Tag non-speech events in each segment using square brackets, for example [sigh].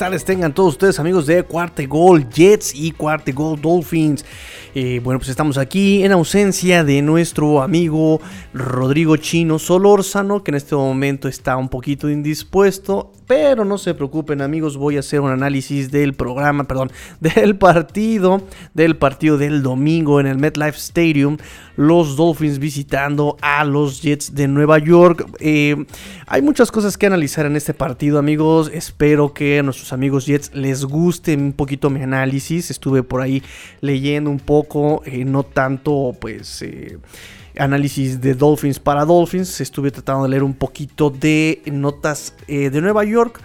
Tardes, tengan todos ustedes amigos de Cuarte Gol Jets y Cuarte Gol Dolphins. Eh, bueno, pues estamos aquí en ausencia de nuestro amigo Rodrigo Chino Solórzano, que en este momento está un poquito indispuesto. Pero no se preocupen amigos, voy a hacer un análisis del programa, perdón, [laughs] del partido, del partido del domingo en el MetLife Stadium. Los Dolphins visitando a los Jets de Nueva York. Eh, hay muchas cosas que analizar en este partido amigos. Espero que a nuestros amigos Jets les guste un poquito mi análisis. Estuve por ahí leyendo un poco, eh, no tanto pues... Eh, análisis de Dolphins para Dolphins. Estuve tratando de leer un poquito de notas eh, de Nueva York.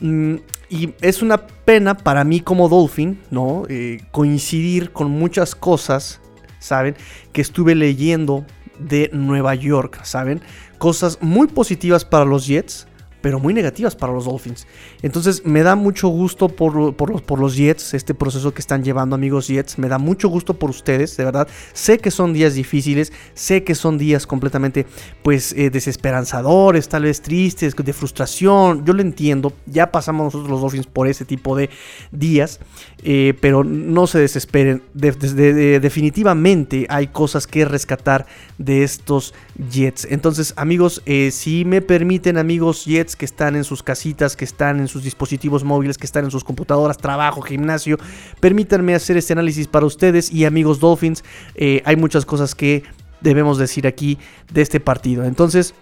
Mm, y es una pena para mí como Dolphin, ¿no? Eh, coincidir con muchas cosas, ¿saben? Que estuve leyendo de Nueva York, ¿saben? Cosas muy positivas para los Jets, pero muy negativas para los Dolphins. Entonces me da mucho gusto por, por, los, Jets, este proceso que están llevando amigos Jets, me da mucho gusto por ustedes, de verdad. Sé que son días difíciles, sé que son días completamente pues eh, desesperanzadores, tal vez tristes, de frustración, yo lo entiendo, ya pasamos nosotros los Dolphins por ese tipo de días, eh, pero no se desesperen, definitivamente hay cosas que rescatar de estos Jets. Entonces amigos, eh, si me permiten amigos Jets, que están en sus casitas, que están en sus dispositivos móviles, que están en sus computadoras, trabajo, gimnasio. Permítanme hacer este análisis para ustedes y amigos Dolphins. Eh, hay muchas cosas que debemos decir aquí de este partido. Entonces,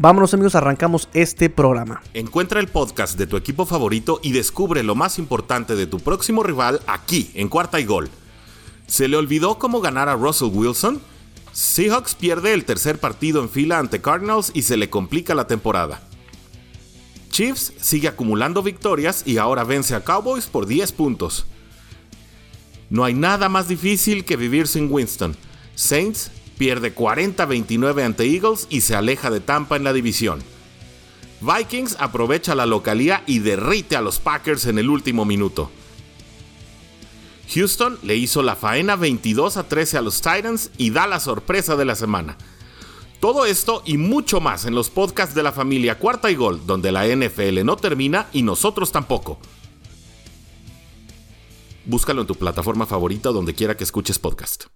Vámonos amigos, arrancamos este programa. Encuentra el podcast de tu equipo favorito y descubre lo más importante de tu próximo rival aquí, en Cuarta y Gol. ¿Se le olvidó cómo ganar a Russell Wilson? Seahawks pierde el tercer partido en fila ante Cardinals y se le complica la temporada. Chiefs sigue acumulando victorias y ahora vence a Cowboys por 10 puntos. No hay nada más difícil que vivir sin Winston. Saints pierde 40-29 ante Eagles y se aleja de Tampa en la división. Vikings aprovecha la localía y derrite a los Packers en el último minuto. Houston le hizo la faena 22 a 13 a los Titans y da la sorpresa de la semana. Todo esto y mucho más en los podcasts de la familia Cuarta y Gol, donde la NFL no termina y nosotros tampoco. Búscalo en tu plataforma favorita donde quiera que escuches podcast.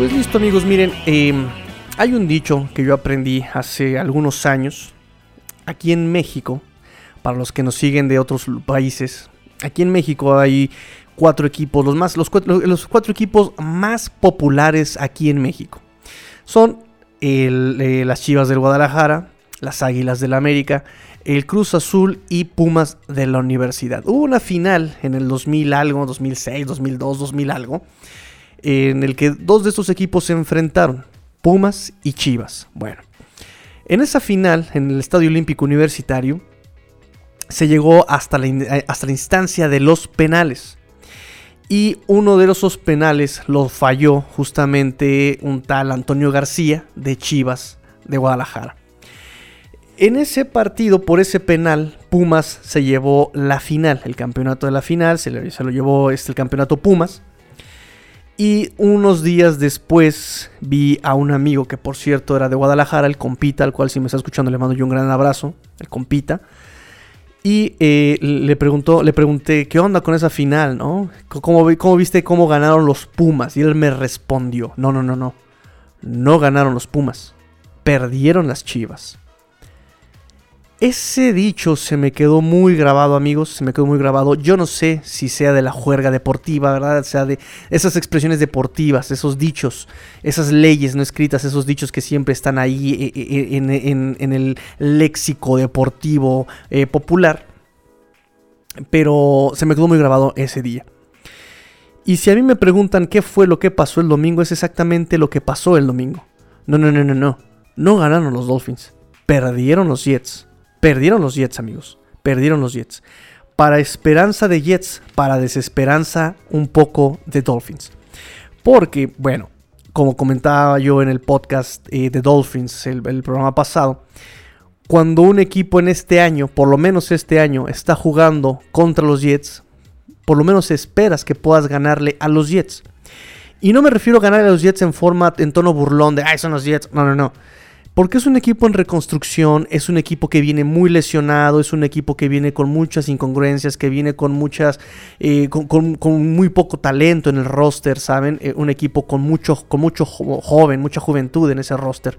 Pues listo amigos, miren, eh, hay un dicho que yo aprendí hace algunos años aquí en México, para los que nos siguen de otros países. Aquí en México hay cuatro equipos, los, más, los, cuatro, los cuatro equipos más populares aquí en México. Son eh, las Chivas del Guadalajara, las Águilas del América, el Cruz Azul y Pumas de la Universidad. Hubo una final en el 2000 algo, 2006, 2002, 2000 algo, en el que dos de estos equipos se enfrentaron. Pumas y Chivas. Bueno, en esa final, en el Estadio Olímpico Universitario, se llegó hasta la, eh, hasta la instancia de los penales. Y uno de esos penales lo falló justamente un tal Antonio García de Chivas de Guadalajara. En ese partido, por ese penal, Pumas se llevó la final, el campeonato de la final, se, lo llevó este, el campeonato Pumas. Y unos días después vi a un amigo que por cierto era de Guadalajara, el compita, al cual si me está escuchando le mando yo un gran abrazo, el compita. Y eh, le, preguntó, le pregunté, ¿qué onda con esa final, no? ¿Cómo, ¿Cómo viste cómo ganaron los Pumas? Y él me respondió, no, no, no, no. No ganaron los Pumas. Perdieron las Chivas. Ese dicho se me quedó muy grabado, amigos, se me quedó muy grabado. Yo no sé si sea de la juerga deportiva, ¿verdad? O sea, de esas expresiones deportivas, esos dichos, esas leyes no escritas, esos dichos que siempre están ahí eh, eh, eh, en, el léxico deportivo popular. Pero se me quedó muy grabado ese día. Y si a mí me preguntan qué fue lo que pasó el domingo, es exactamente lo que pasó el domingo. No, no, no, no, no. No ganaron los Dolphins. Perdieron los Jets. Perdieron los Jets, amigos. Perdieron los Jets. Para esperanza de Jets, para desesperanza un poco de Dolphins. Porque, bueno, como comentaba yo en el podcast eh, de Dolphins, el, programa pasado, cuando un equipo en este año, por lo menos este año, está jugando contra los Jets, por lo menos esperas que puedas ganarle a los Jets. Y no me refiero a ganarle a los Jets en forma, en tono burlón de, ay, son los Jets. No, no, no. Porque es un equipo en reconstrucción, es un equipo que viene muy lesionado, es un equipo que viene con muchas incongruencias, que viene con muchas, eh, con, muy poco talento en el roster, ¿saben? Eh, un equipo con mucho, con mucho joven, mucha juventud en ese roster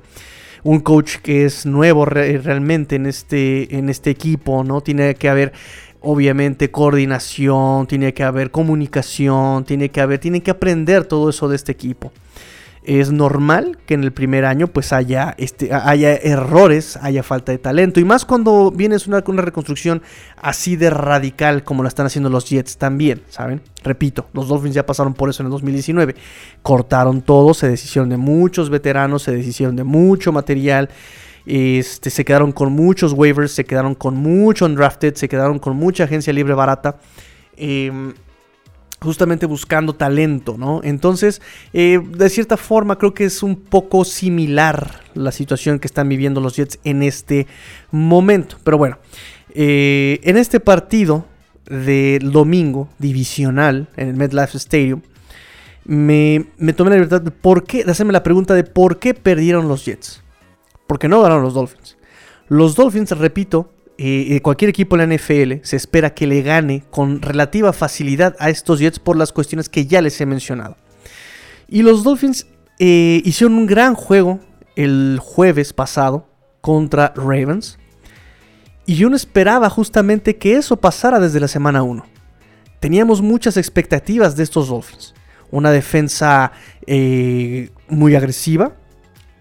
un coach que es nuevo realmente en este, en este equipo, ¿no? Tiene que haber obviamente coordinación, tiene que haber comunicación, tiene que haber, tiene que aprender todo eso de este equipo es normal que en el primer año pues haya, este, haya errores, haya falta de talento. Y más cuando vienes una, una reconstrucción así de radical como la están haciendo los Jets también, ¿saben? Repito, los Dolphins ya pasaron por eso en el 2019. Cortaron todo, se deshicieron de muchos veteranos, se deshicieron de mucho material. Este, se quedaron con muchos waivers, se quedaron con mucho undrafted, se quedaron con mucha agencia libre barata. Eh, justamente buscando talento, ¿no? Entonces, eh, de cierta forma, creo que es un poco similar la situación que están viviendo los Jets en este momento. Pero bueno, eh, en este partido del domingo divisional en el MetLife Stadium, me, tomé la libertad de, por qué, de hacerme la pregunta de por qué perdieron los Jets. Porque no ganaron los Dolphins. Los Dolphins, repito, eh, eh, cualquier equipo en la NFL se espera que le gane con relativa facilidad a estos Jets por las cuestiones que ya les he mencionado. Y los Dolphins eh, hicieron un gran juego el jueves pasado contra Ravens. Y yo no esperaba justamente que eso pasara desde la semana 1. Teníamos muchas expectativas de estos Dolphins. Una defensa muy agresiva.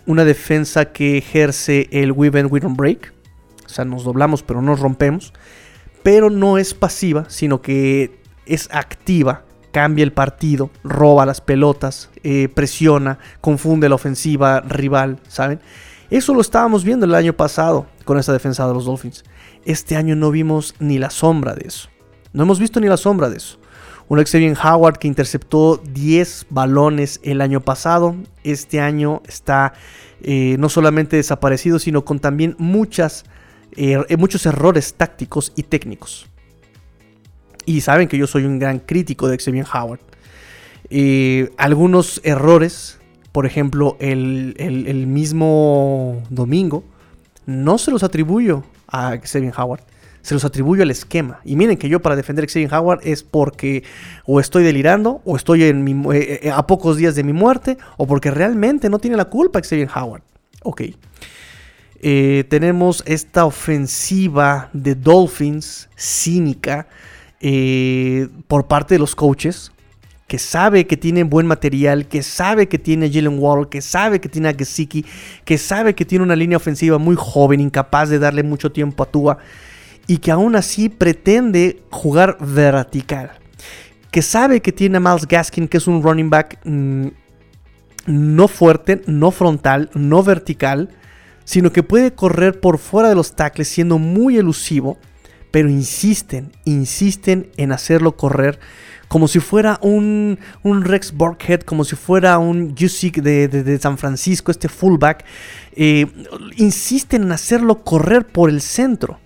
Una defensa que ejerce el weave and we break o sea, nos doblamos pero nos rompemos. Pero no es pasiva, sino que es activa, cambia el partido, roba las pelotas, eh, presiona, confunde la ofensiva rival, ¿saben? Eso lo estábamos viendo el año pasado con esa defensa de los Dolphins. Este año no vimos ni la sombra de eso. No hemos visto ni la sombra de eso. Un Xavier Howard que interceptó 10 balones el año pasado. Este año está eh, no solamente desaparecido, sino con también muchas eh, muchos errores tácticos y técnicos. Y saben que yo soy un gran crítico de Xavier Howard. Eh, algunos errores, por ejemplo, el, mismo domingo, no se los atribuyo a Xavier Howard. Se los atribuyo al esquema. Y miren que yo para defender Xavier Howard es porque o estoy delirando, o estoy en eh, a pocos días de mi muerte, o porque realmente no tiene la culpa Xavier Howard. Ok. Eh, tenemos esta ofensiva de Dolphins cínica eh, por parte de los coaches, que sabe que tiene buen material, que sabe que tiene Jalen Wall, que sabe que tiene a Gesicki, que sabe que tiene una línea ofensiva muy joven, incapaz de darle mucho tiempo a Tua, y que aún así pretende jugar vertical. Que sabe que tiene a Miles Gaskin, que es un running back mm, no fuerte, no frontal, no vertical, sino que puede correr por fuera de los tackles siendo muy elusivo, pero insisten, insisten en hacerlo correr como si fuera un, Rex Burkhead, como si fuera un Jusic de, San Francisco, este fullback. Eh, insisten en hacerlo correr por el centro.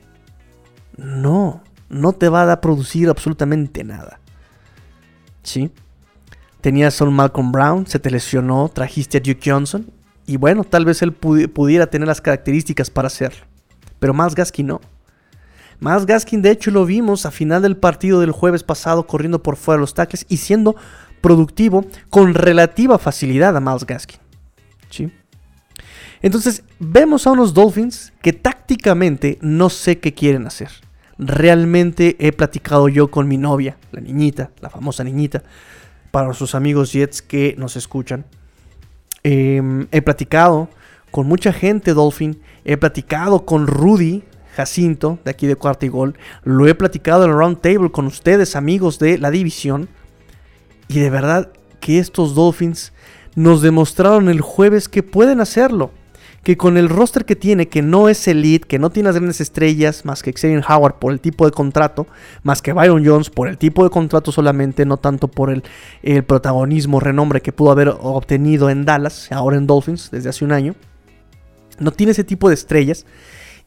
No, no te va a producir absolutamente nada. ¿Sí? Tenías a un Malcolm Brown, se te lesionó, trajiste a Duke Johnson y bueno, tal vez él pudiera tener las características para hacerlo. Pero Miles Gaskin no. Miles Gaskin, de hecho, lo vimos a final del partido del jueves pasado corriendo por fuera de los tackles y siendo productivo con relativa facilidad a Miles Gaskin. ¿Sí? Entonces, vemos a unos Dolphins que tácticamente no sé qué quieren hacer. Realmente he platicado yo con mi novia, la niñita, la famosa niñita, para sus amigos Jets que nos escuchan. Em, he platicado con mucha gente Dolphin. He platicado con Rudy Jacinto, de aquí de Cuarta y Gol. Lo he platicado en el Round Table con ustedes, amigos de la división. Y de verdad que estos Dolphins nos demostraron el jueves que pueden hacerlo que con el roster que tiene, que no es elite, que no tiene las grandes estrellas, más que Xavier Howard por el tipo de contrato, más que Byron Jones por el tipo de contrato solamente, no tanto por el, el protagonismo, renombre que pudo haber obtenido en Dallas, ahora en Dolphins, desde hace un año. No tiene ese tipo de estrellas.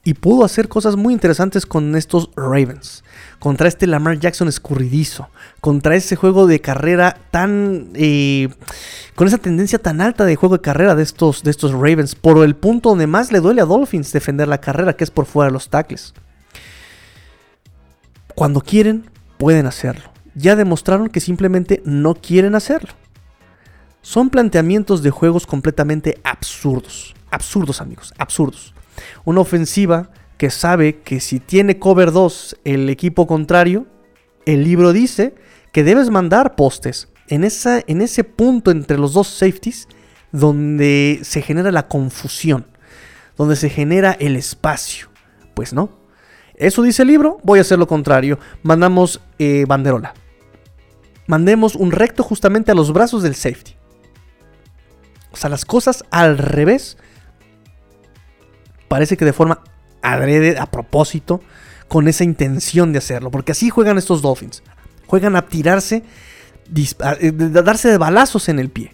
y pudo hacer cosas muy interesantes con estos Ravens. Contra este Lamar Jackson escurridizo. Contra ese juego de carrera tan... Eh, con esa tendencia tan alta de juego de carrera de estos, de estos Ravens. Por el punto donde más le duele a Dolphins defender la carrera, que es por fuera de los tackles. Cuando quieren, pueden hacerlo. Ya demostraron que simplemente no quieren hacerlo. Son planteamientos de juegos completamente absurdos. Absurdos, amigos, absurdos. Una ofensiva que sabe que si tiene cover 2 el equipo contrario, el libro dice que debes mandar postes en, esa, en ese punto entre los dos safeties donde se genera la confusión, donde se genera el espacio. Pues no. Eso dice el libro, voy a hacer lo contrario. Mandamos eh, banderola. Mandemos un recto justamente a los brazos del safety. O sea, las cosas al revés parece que de forma adrede, a propósito, con esa intención de hacerlo. Porque así juegan estos Dolphins. Juegan a tirarse, eh, darse de balazos en el pie.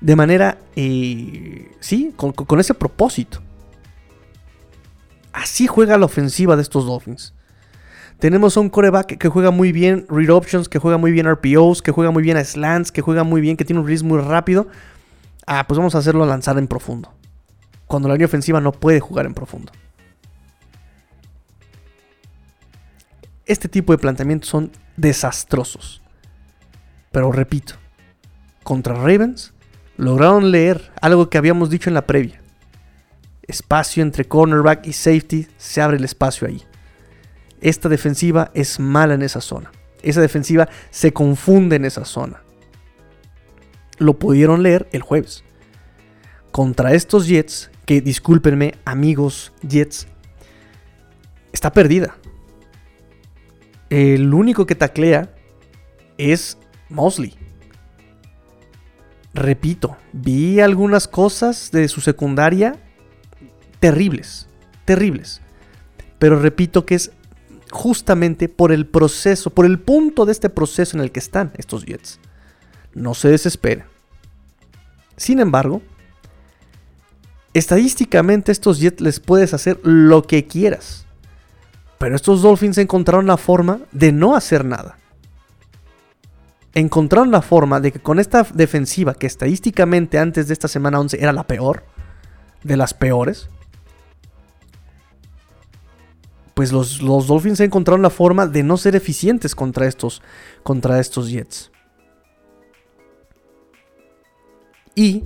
De manera, eh, sí, con, ese propósito. Así juega la ofensiva de estos Dolphins. Tenemos a un coreback que juega muy bien read options, que juega muy bien RPOs, que juega muy bien a slants, que juega muy bien, que tiene un release muy rápido. Ah, pues vamos a hacerlo lanzar en profundo cuando la línea ofensiva no puede jugar en profundo. Este tipo de planteamientos son desastrosos. Pero repito, contra Ravens lograron leer algo que habíamos dicho en la previa. Espacio entre cornerback y safety, se abre el espacio ahí. Esta defensiva es mala en esa zona. Esa defensiva se confunde en esa zona. Lo pudieron leer el jueves. Contra estos Jets que discúlpenme, amigos Jets, está perdida. El único que taclea es Mosley. Repito, vi algunas cosas de su secundaria terribles, terribles. Pero repito que es justamente por el proceso, por el punto de este proceso en el que están estos Jets. No se desesperen. Sin embargo, Estadísticamente estos Jets les puedes hacer lo que quieras. Pero estos Dolphins encontraron la forma de no hacer nada. Encontraron la forma de que con esta defensiva, que estadísticamente antes de esta semana 11 era la peor, de las peores, pues los, los, Dolphins encontraron la forma de no ser eficientes contra estos, contra estos Jets. Y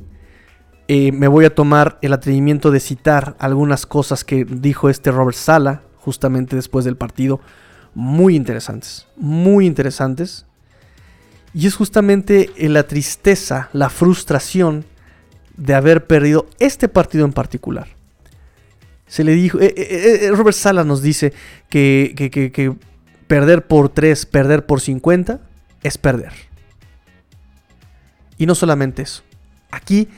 eh, me voy a tomar el atrevimiento de citar algunas cosas que dijo este Robert Sala justamente después del partido. Muy interesantes, muy interesantes. Y es justamente eh, la tristeza, la frustración de haber perdido este partido en particular. Se le dijo, eh, Robert Sala nos dice que, que perder por 3, perder por 50 es perder. Y no solamente eso. Aquí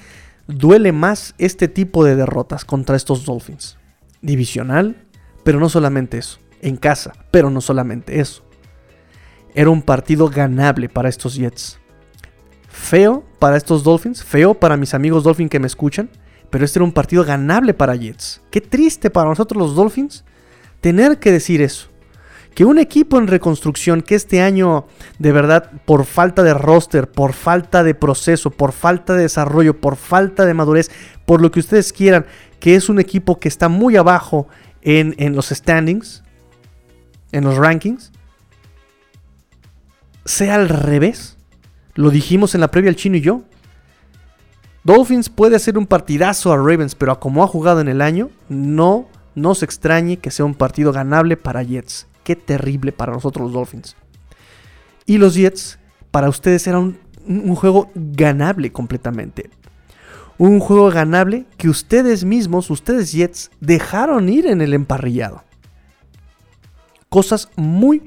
duele más este tipo de derrotas contra estos Dolphins. Divisional, pero no solamente eso. En casa, pero no solamente eso. Era un partido ganable para estos Jets. Feo para estos Dolphins, feo para mis amigos Dolphins que me escuchan, pero este era un partido ganable para Jets. Qué triste para nosotros los Dolphins tener que decir eso que un equipo en reconstrucción que este año de verdad por falta de roster, por falta de proceso, por falta de desarrollo, por falta de madurez, por lo que ustedes quieran, que es un equipo que está muy abajo en, los standings, en los rankings, sea al revés. Lo dijimos en la previa el chino y yo. Dolphins puede hacer un partidazo a Ravens, pero a como ha jugado en el año, no nos extrañe que sea un partido ganable para Jets. Qué terrible para nosotros los Dolphins. Y los Jets, para ustedes era un, juego ganable completamente. Un juego ganable que ustedes mismos, ustedes Jets, dejaron ir en el emparrillado. Cosas muy,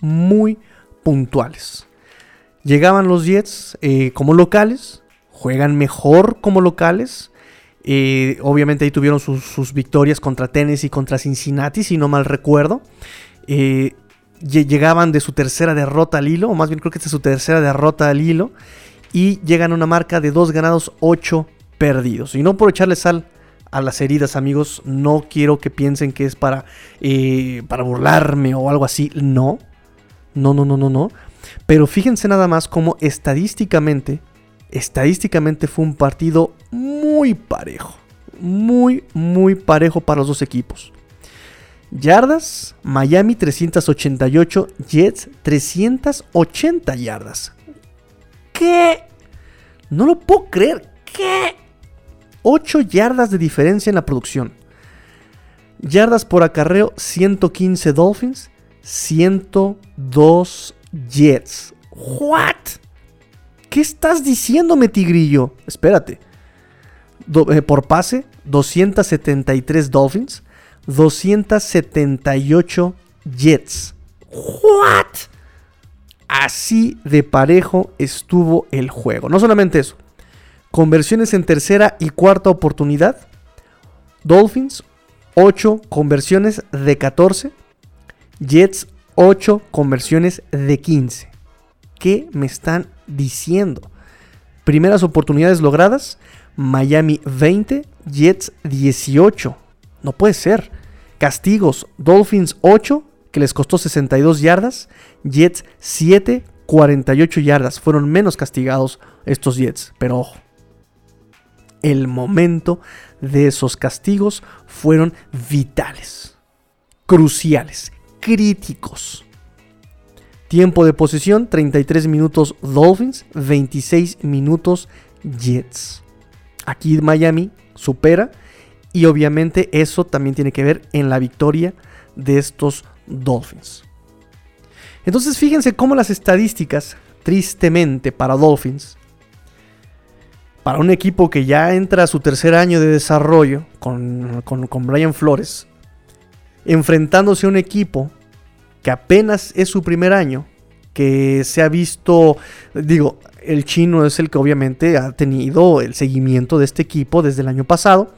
muy puntuales. Llegaban los Jets eh, como locales, juegan mejor como locales. Eh, obviamente ahí tuvieron sus, sus, victorias contra Tennessee y contra Cincinnati, si no mal recuerdo. Eh, llegaban de su tercera derrota al hilo, o más bien creo que esta es su tercera derrota al hilo, y llegan a una marca de dos ganados, ocho perdidos. Y no por echarle sal a las heridas, amigos. No quiero que piensen que es para, eh, para burlarme o algo así. No. No, no, no, no, no. Pero fíjense nada más cómo estadísticamente, estadísticamente fue un partido muy parejo. Muy, muy parejo para los dos equipos. Yardas, Miami 388, Jets 380 yardas. ¿Qué? No lo puedo creer. ¿Qué? 8 yardas de diferencia en la producción. Yardas por acarreo 115 Dolphins, 102 Jets. ¿What? ¿Qué estás diciéndome, tigrillo? Espérate. Eh, por pase, 273 Dolphins, 278 Jets. ¿What? Así de parejo estuvo el juego. No solamente eso. Conversiones en tercera y cuarta oportunidad. Dolphins 8 conversiones de 14. Jets 8 conversiones de 15. ¿Qué me están diciendo? Primeras oportunidades logradas. Miami 20, Jets 18. No puede ser. Castigos, Dolphins 8, que les costó 62 yardas. Jets 7, 48 yardas. Fueron menos castigados estos Jets. Pero ojo, el momento de esos castigos fueron vitales, cruciales, críticos. Tiempo de posesión, 33 minutos Dolphins, 26 minutos Jets. Aquí Miami supera y obviamente eso también tiene que ver en la victoria de estos Dolphins. Entonces fíjense cómo las estadísticas, tristemente para Dolphins, para un equipo que ya entra a su tercer año de desarrollo con, con, Brian Flores, enfrentándose a un equipo que apenas es su primer año, que se ha visto, digo, el chino es el que obviamente ha tenido el seguimiento de este equipo desde el año pasado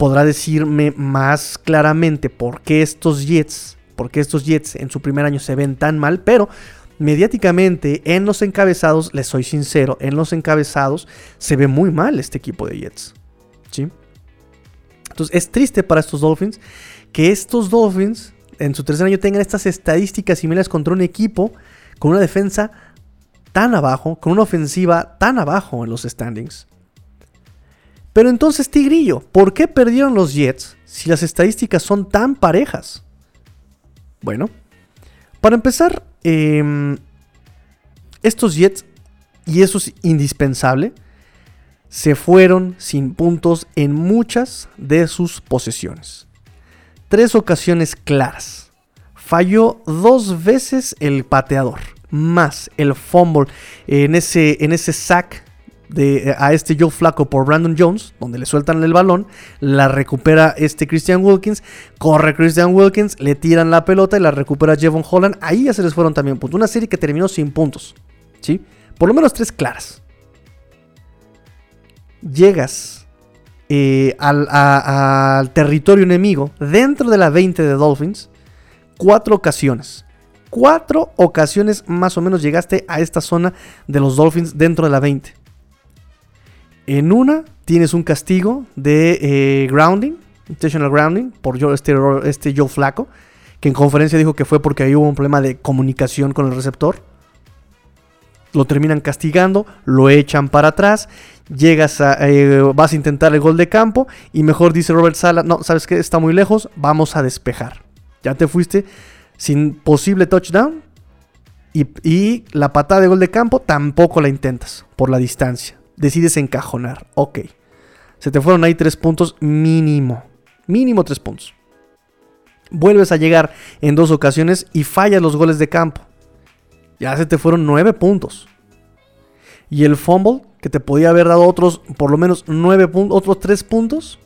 podrá decirme más claramente por qué estos Jets, por qué estos Jets en su primer año se ven tan mal, pero mediáticamente en los encabezados, les soy sincero, en los encabezados se ve muy mal este equipo de Jets. ¿Sí? Entonces es triste para estos Dolphins que estos Dolphins en su tercer año tengan estas estadísticas similares contra un equipo con una defensa tan abajo, con una ofensiva tan abajo en los standings. Pero entonces, Tigrillo, ¿por qué perdieron los Jets si las estadísticas son tan parejas? Bueno, para empezar, em, estos Jets, y eso es indispensable, se fueron sin puntos en muchas de sus posesiones. Tres ocasiones claras. Falló dos veces el pateador, más el fumble en ese, en ese sack de, a este Joe Flaco por Brandon Jones, donde le sueltan el balón, la recupera este Christian Wilkins, corre Christian Wilkins, le tiran la pelota y la recupera Jevon Holland. Ahí ya se les fueron también puntos. Una serie que terminó sin puntos. ¿sí? Por lo menos tres claras. Llegas eh, al, al territorio enemigo dentro de la 20 de Dolphins. Cuatro ocasiones cuatro ocasiones más o menos llegaste a esta zona de los Dolphins dentro de la 20. En una tienes un castigo de eh, grounding, intentional grounding, por este, este Joe Flaco, que en conferencia dijo que fue porque ahí hubo un problema de comunicación con el receptor. Lo terminan castigando, lo echan para atrás, llegas a, eh, vas a intentar el gol de campo y mejor dice Robert Sala, no, sabes que está muy lejos, vamos a despejar. Ya te fuiste sin posible touchdown y, y la patada de gol de campo tampoco la intentas por la distancia decides encajonar. Ok. Se te fueron ahí tres puntos mínimo. Mínimo tres puntos. Vuelves a llegar en dos ocasiones y fallas los goles de campo. Ya se te fueron nueve puntos. Y el fumble, que te podía haber dado otros, por lo menos nueve puntos, otros tres puntos.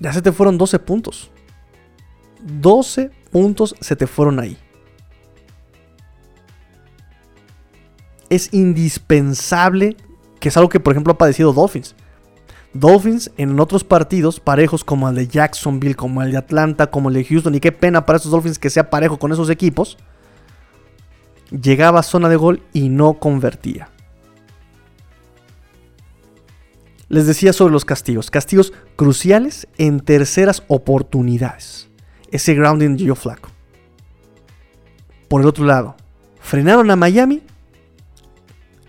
Ya se te fueron 12 puntos. 12 puntos se te fueron ahí. Es indispensable, que es algo que por ejemplo ha padecido Dolphins. Dolphins en otros partidos parejos como el de Jacksonville, como el de Atlanta, como el de Houston, y qué pena para esos Dolphins que sea parejo con esos equipos, llegaba a zona de gol y no convertía. Les decía sobre los castigos. Castigos cruciales en terceras oportunidades. Ese grounding dio flaco. Por el otro lado, frenaron a Miami.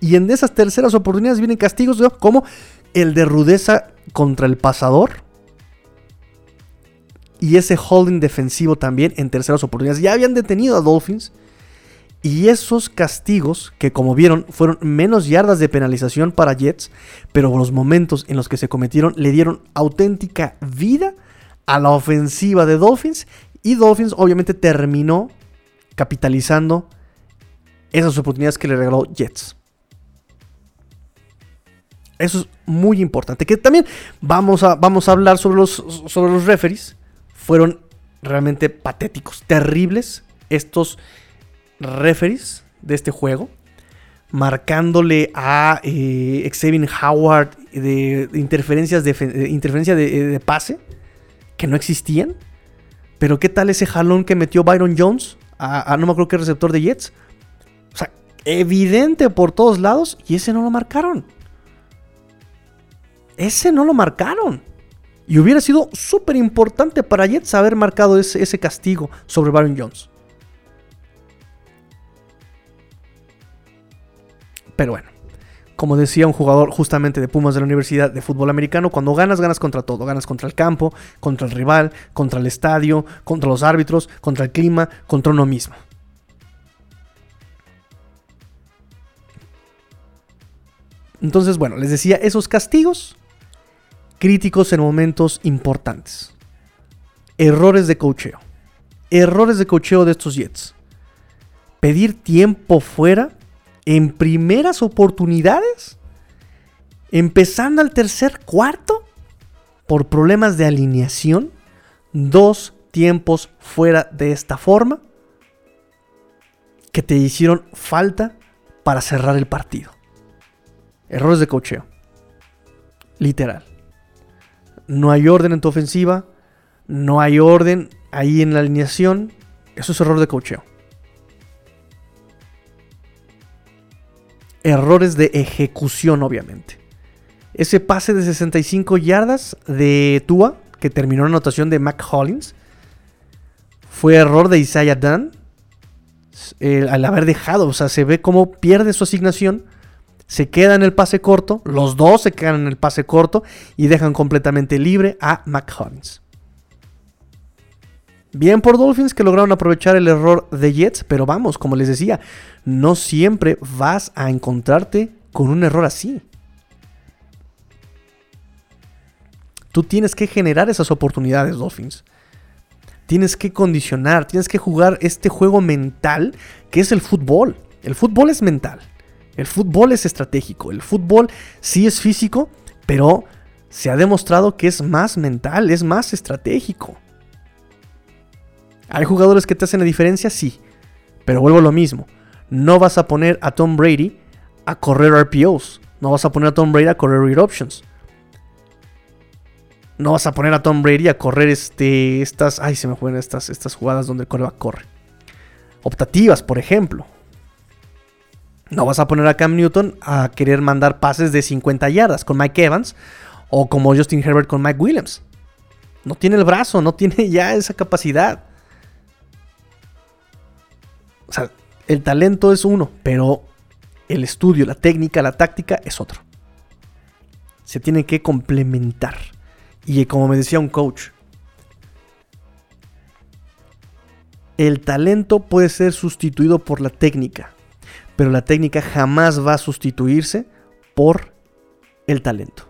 Y en esas terceras oportunidades vienen castigos como el de rudeza contra el pasador. Y ese holding defensivo también en terceras oportunidades. Ya habían detenido a Dolphins. Y esos castigos, que como vieron fueron menos yardas de penalización para Jets, pero los momentos en los que se cometieron le dieron auténtica vida a la ofensiva de Dolphins. Y Dolphins obviamente terminó capitalizando esas oportunidades que le regaló Jets. Eso es muy importante. Que también vamos a, vamos a hablar sobre los, sobre los referees. Fueron realmente patéticos, terribles estos referees de este juego, marcándole a eh, Xavier Howard de, interferencias, de, interferencia de, pase que no existían. Pero ¿qué tal ese jalón que metió Byron Jones? A, no me acuerdo qué receptor de Jets. O sea, evidente por todos lados y ese no lo marcaron. Ese no lo marcaron. Y hubiera sido súper importante para Jets haber marcado ese, ese castigo sobre Byron Jones. Pero bueno, como decía un jugador justamente de Pumas de la Universidad de Fútbol Americano, cuando ganas, ganas contra todo. Ganas contra el campo, contra el rival, contra el estadio, contra los árbitros, contra el clima, contra uno mismo. Entonces, bueno, les decía, esos castigos críticos en momentos importantes. Errores de cocheo. Errores de cocheo de estos Jets. Pedir tiempo fuera en primeras oportunidades, empezando al tercer cuarto, por problemas de alineación, dos tiempos fuera de esta forma, que te hicieron falta para cerrar el partido. Errores de cocheo. Literal. No hay orden en tu ofensiva, no hay orden ahí en la alineación. Eso es error de cocheo. errores de ejecución, obviamente. Ese pase de 65 yardas de Tua, que terminó en anotación de Mac Hollins, fue error de Isaiah Dunn. al haber dejado, o sea, se ve cómo pierde su asignación, se queda en el pase corto, los dos se quedan en el pase corto y dejan completamente libre a Mac Hollins. Bien por Dolphins que lograron aprovechar el error de Jets, pero vamos, como les decía, no siempre vas a encontrarte con un error así. Tú tienes que generar esas oportunidades, Dolphins. Tienes que condicionar, tienes que jugar este juego mental que es el fútbol. El fútbol es mental. El fútbol es estratégico. El fútbol sí es físico, pero se ha demostrado que es más mental, es más estratégico. ¿Hay jugadores que te hacen la diferencia? Sí. Pero vuelvo a lo mismo. No vas a poner a Tom Brady a correr RPOs. No vas a poner a Tom Brady a correr read options. No vas a poner a Tom Brady a correr este, estas. Ay, se me fueron estas, estas jugadas donde el coreback corre. Optativas, por ejemplo. No vas a poner a Cam Newton a querer mandar pases de 50 yardas con Mike Evans o como Justin Herbert con Mike Williams. No tiene el brazo, no tiene [laughs] ya esa capacidad. O sea, el talento es uno, pero el estudio, la técnica, la táctica es otro. Se tiene que complementar. Y como me decía un coach, el talento puede ser sustituido por la técnica, pero la técnica jamás va a sustituirse por el talento.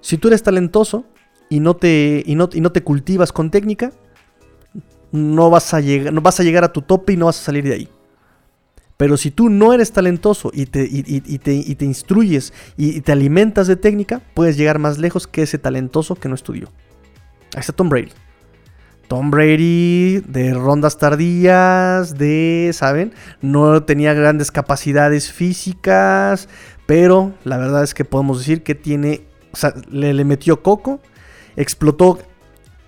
Si tú eres talentoso y no te, y no, y no te cultivas con técnica, no vas, a llegar, no vas a llegar a tu tope y no vas a salir de ahí. Pero si tú no eres talentoso y te, te, instruyes y te alimentas de técnica, puedes llegar más lejos que ese talentoso que no estudió. Ahí está Tom Brady. Tom Brady de rondas tardías, de, ¿saben? No tenía grandes capacidades físicas, pero la verdad es que podemos decir que tiene, o sea, le, metió coco, explotó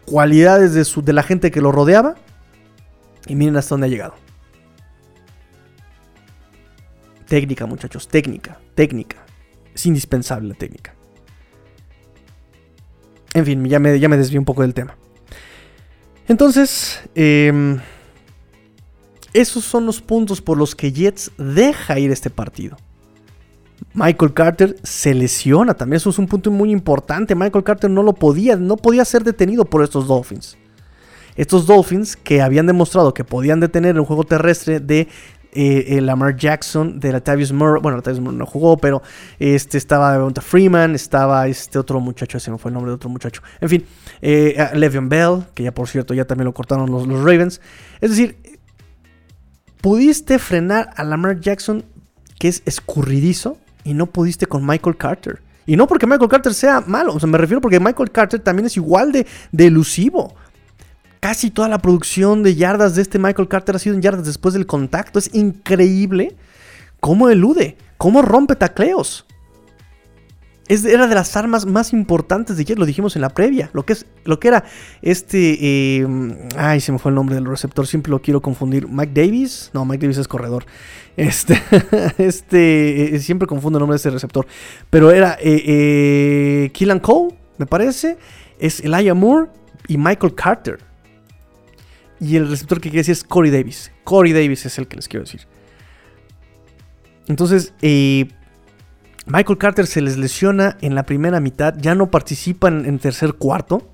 cualidades de, su, de la gente que lo rodeaba. Y miren hasta dónde ha llegado. Técnica, muchachos, técnica, técnica. es indispensable la técnica. En fin, ya me, ya me desvié un poco del tema. Entonces, em, esos son los puntos por los que Jets deja ir este partido. Michael Carter se lesiona, también eso es un punto muy importante. Michael Carter no lo podía, no podía ser detenido por estos Dolphins. Estos Dolphins que habían demostrado que podían detener el juego terrestre de eh, eh, Lamar Jackson, de Latavius Murray. Bueno, Latavius Murray no jugó, pero este estaba Devonta Freeman, estaba este otro muchacho, ese no fue el nombre de otro muchacho. En fin, eh, Le'Veon Bell, que ya por cierto ya también lo cortaron los, los Ravens. Es decir, pudiste frenar a Lamar Jackson, que es escurridizo, y no pudiste con Michael Carter. Y no porque Michael Carter sea malo, o sea, me refiero porque Michael Carter también es igual de, de elusivo. Casi toda la producción de yardas de este Michael Carter ha sido en yardas después del contacto. Es increíble cómo elude, cómo rompe tacleos. Es, era de las armas más importantes de Jet, lo dijimos en la previa. Lo que, es, lo que era este. Em, ay, se me fue el nombre del receptor, siempre lo quiero confundir. ¿Mike Davis? No, Mike Davis es corredor. Este. [laughs] este eh, siempre confundo el nombre de ese receptor. Pero era eh, eh, Killan Cole, me parece. Es Elijah Moore y Michael Carter. Y el receptor que quiere decir es Corey Davis. Corey Davis es el que les quiero decir. Entonces, eh, Michael Carter se les lesiona en la primera mitad. Ya no participan en tercer cuarto.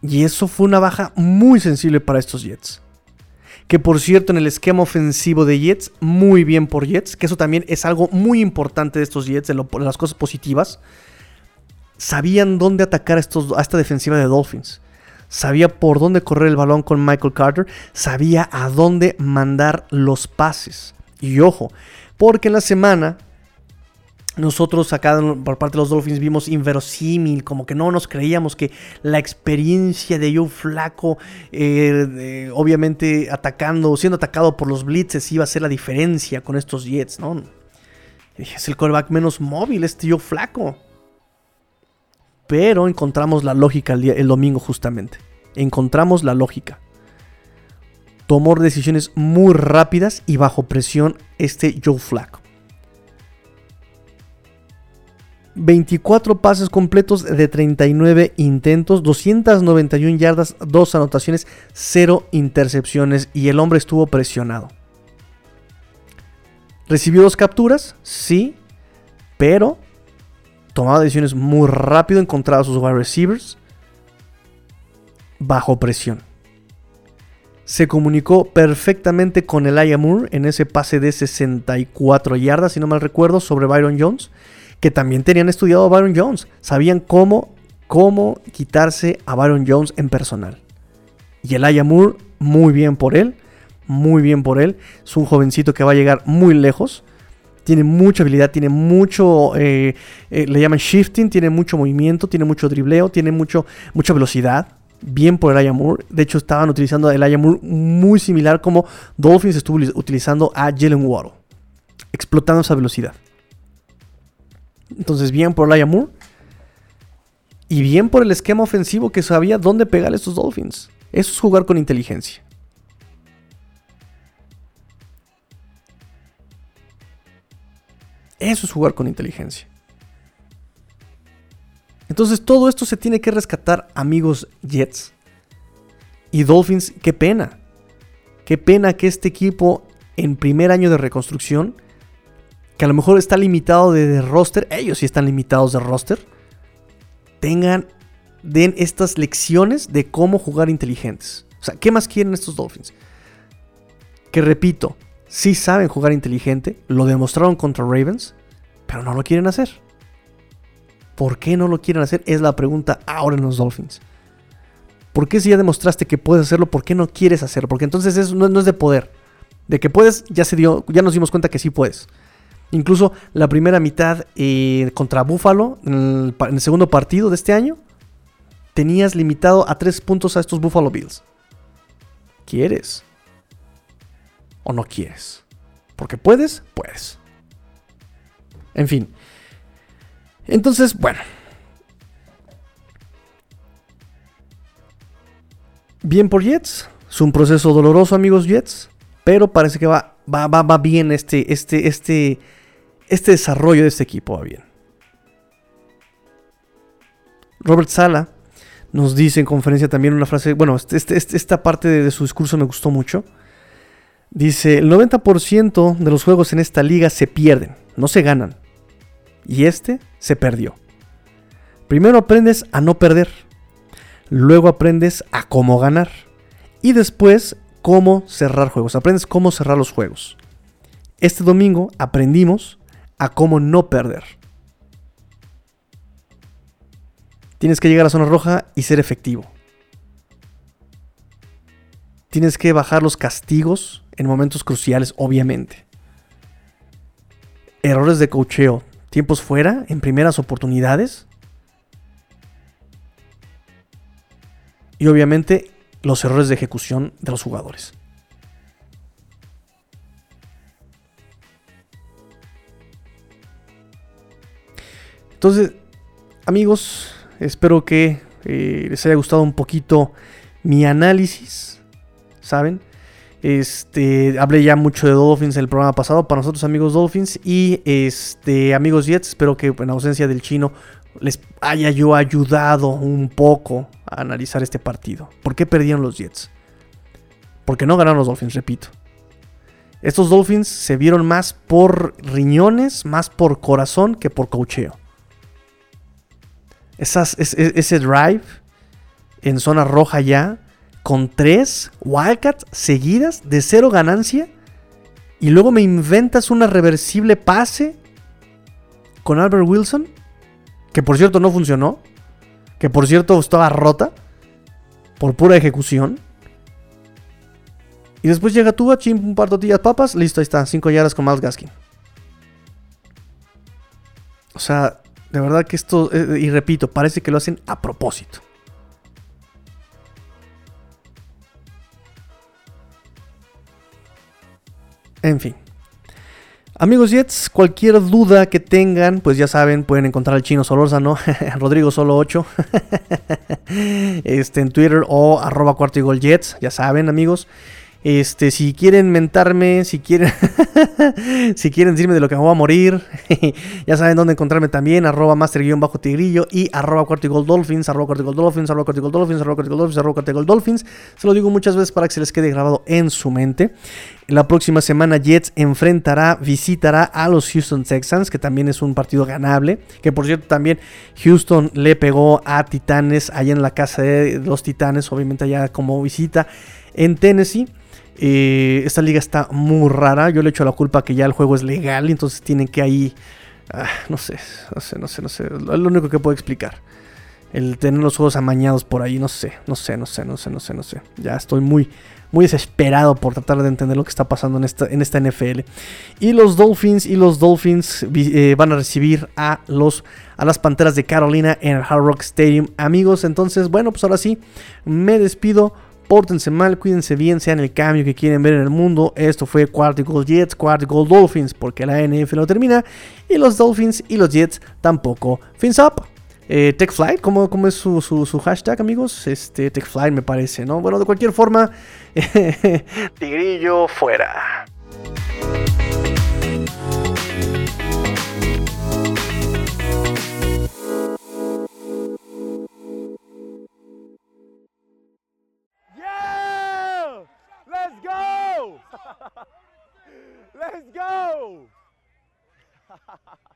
Y eso fue una baja muy sensible para estos Jets. Que por cierto, en el esquema ofensivo de Jets, muy bien por Jets. Que eso también es algo muy importante de estos Jets, de, las cosas positivas. Sabían dónde atacar estos, a esta defensiva de Dolphins sabía por dónde correr el balón con Michael Carter, sabía a dónde mandar los pases. Y ojo, porque en la semana nosotros acá por parte de los Dolphins vimos inverosímil, como que no nos creíamos que la experiencia de Joe Flaco, eh, obviamente atacando, siendo atacado por los blitzes, iba a ser la diferencia con estos Jets, ¿no? Es el quarterback menos móvil, este Joe Flaco. Pero encontramos la lógica el, día, el domingo justamente. Encontramos la lógica. Tomó decisiones muy rápidas y bajo presión este Joe Flacco. 24 pases completos de 39 intentos, 291 yardas, 2 anotaciones, 0 intercepciones y el hombre estuvo presionado. ¿Recibió dos capturas? Sí, pero tomaba decisiones muy rápido, encontraba a sus wide receivers bajo presión. Se comunicó perfectamente con el Moore en ese pase de 64 yardas, si no mal recuerdo, sobre Byron Jones, que también tenían estudiado a Byron Jones. Sabían cómo, cómo quitarse a Byron Jones en personal. Y el Moore, muy bien por él, muy bien por él. Es un jovencito que va a llegar muy lejos tiene mucha habilidad, tiene mucho, eh, eh, le llaman shifting, tiene mucho movimiento, tiene mucho dribleo, tiene mucho, mucha velocidad. Bien por el Moore. De hecho, estaban utilizando el Moore muy similar como Dolphins estuvo utilizando a Jalen Waddle. Explotando esa velocidad. Entonces, bien por el Moore. Y bien por el esquema ofensivo que sabía dónde pegar a estos Dolphins. Eso es jugar con inteligencia. Eso es jugar con inteligencia. Entonces todo esto se tiene que rescatar, amigos Jets. Y Dolphins, qué pena. Qué pena que este equipo en primer año de reconstrucción, que a lo mejor está limitado de, roster, ellos sí están limitados de roster, tengan, den estas lecciones de cómo jugar inteligentes. O sea, ¿qué más quieren estos Dolphins? Que repito, sí saben jugar inteligente, lo demostraron contra Ravens, pero no lo quieren hacer. ¿Por qué no lo quieren hacer? Es la pregunta ahora en los Dolphins. ¿Por qué si ya demostraste que puedes hacerlo, por qué no quieres hacerlo? Porque entonces eso no, es de poder. De que puedes, ya se dio, ya nos dimos cuenta que sí puedes. Incluso la primera mitad eh, contra Buffalo, en el, en el, segundo partido de este año, tenías limitado a tres puntos a estos Buffalo Bills. ¿Quieres? O no quieres. Porque puedes, puedes. En fin. Entonces, bueno. Bien por Jets. Es un proceso doloroso, amigos Jets. Pero parece que va, va, va, va bien este, este, este, este desarrollo de este equipo va bien. Robert Sala nos dice en conferencia también una frase, bueno, este, este, este, esta parte de, su discurso me gustó mucho. Dice, el 90% de los juegos en esta liga se pierden, no se ganan. Y este se perdió. Primero aprendes a no perder, luego aprendes a cómo ganar y después cómo cerrar juegos, aprendes cómo cerrar los juegos. Este domingo aprendimos a cómo no perder. Tienes que llegar a zona roja y ser efectivo. Tienes que bajar los castigos en momentos cruciales, obviamente. Errores de cocheo, tiempos fuera, en primeras oportunidades. Y obviamente los errores de ejecución de los jugadores. Entonces, amigos, espero que eh, les haya gustado un poquito mi análisis, ¿saben? Este, hablé ya mucho de Dolphins en el programa pasado para nosotros amigos Dolphins y este amigos Jets, espero que en ausencia del chino les haya yo ayudado un poco a analizar este partido. ¿Por qué perdieron los Jets? Porque no ganaron los Dolphins, repito. Estos Dolphins se vieron más por riñones, más por corazón que por cocheo ese drive en zona roja ya, con tres Wildcats seguidas de cero ganancia, y luego me inventas una reversible pase con Albert Wilson, que por cierto no funcionó, que por cierto estaba rota por pura ejecución. Y después llega tú a chim un par de tortillas papas, listo, ahí está, cinco yardas con Miles Gaskin. O sea, de verdad que esto, eh, y repito, parece que lo hacen a propósito. En fin. Amigos Jets, cualquier duda que tengan, pues ya saben, pueden encontrar al chino Solórzano, [laughs] Rodrigo Solo 8, [laughs] este, en Twitter o arroba cuarto ya saben amigos. Este, si quieren mentarme, si quieren, [laughs] si quieren decirme de lo que me voy a morir, [laughs] ya saben dónde encontrarme también, arroba master-tigrillo y arroba cuarto dolphins, arroba arroba arroba arroba. Se lo digo muchas veces para que se les quede grabado en su mente. La próxima semana Jets enfrentará, visitará a los Houston Texans, que también es un partido ganable. Que por cierto también Houston le pegó a Titanes allá en la casa de los Titanes, obviamente allá como visita en Tennessee. Eh, esta liga está muy rara. Yo le echo la culpa que ya el juego es legal. Y entonces tienen que ahí. Ah, no sé, no sé, no sé, no sé. Es lo único que puedo explicar. El tener los juegos amañados por ahí, no sé, no sé, no sé, no sé, no sé, no sé. Ya estoy muy, muy desesperado por tratar de entender lo que está pasando en esta, en esta NFL. Y los Dolphins y los Dolphins eh, van a recibir a, los, a las Panteras de Carolina en el Hard Rock Stadium. Amigos, entonces, bueno, pues ahora sí, me despido. Pórtense mal, cuídense bien, sean el cambio que quieren ver en el mundo. Esto fue Quarty Gold Jets, Quarty Gold Dolphins, porque la NF no termina. Y los Dolphins y los Jets tampoco. Fins up. Eh, TechFlight, ¿cómo, ¿cómo, es su, su, hashtag, amigos? Este, TechFlight me parece, ¿no? Bueno, de cualquier forma, [laughs] Tigrillo fuera. Let's go! [laughs]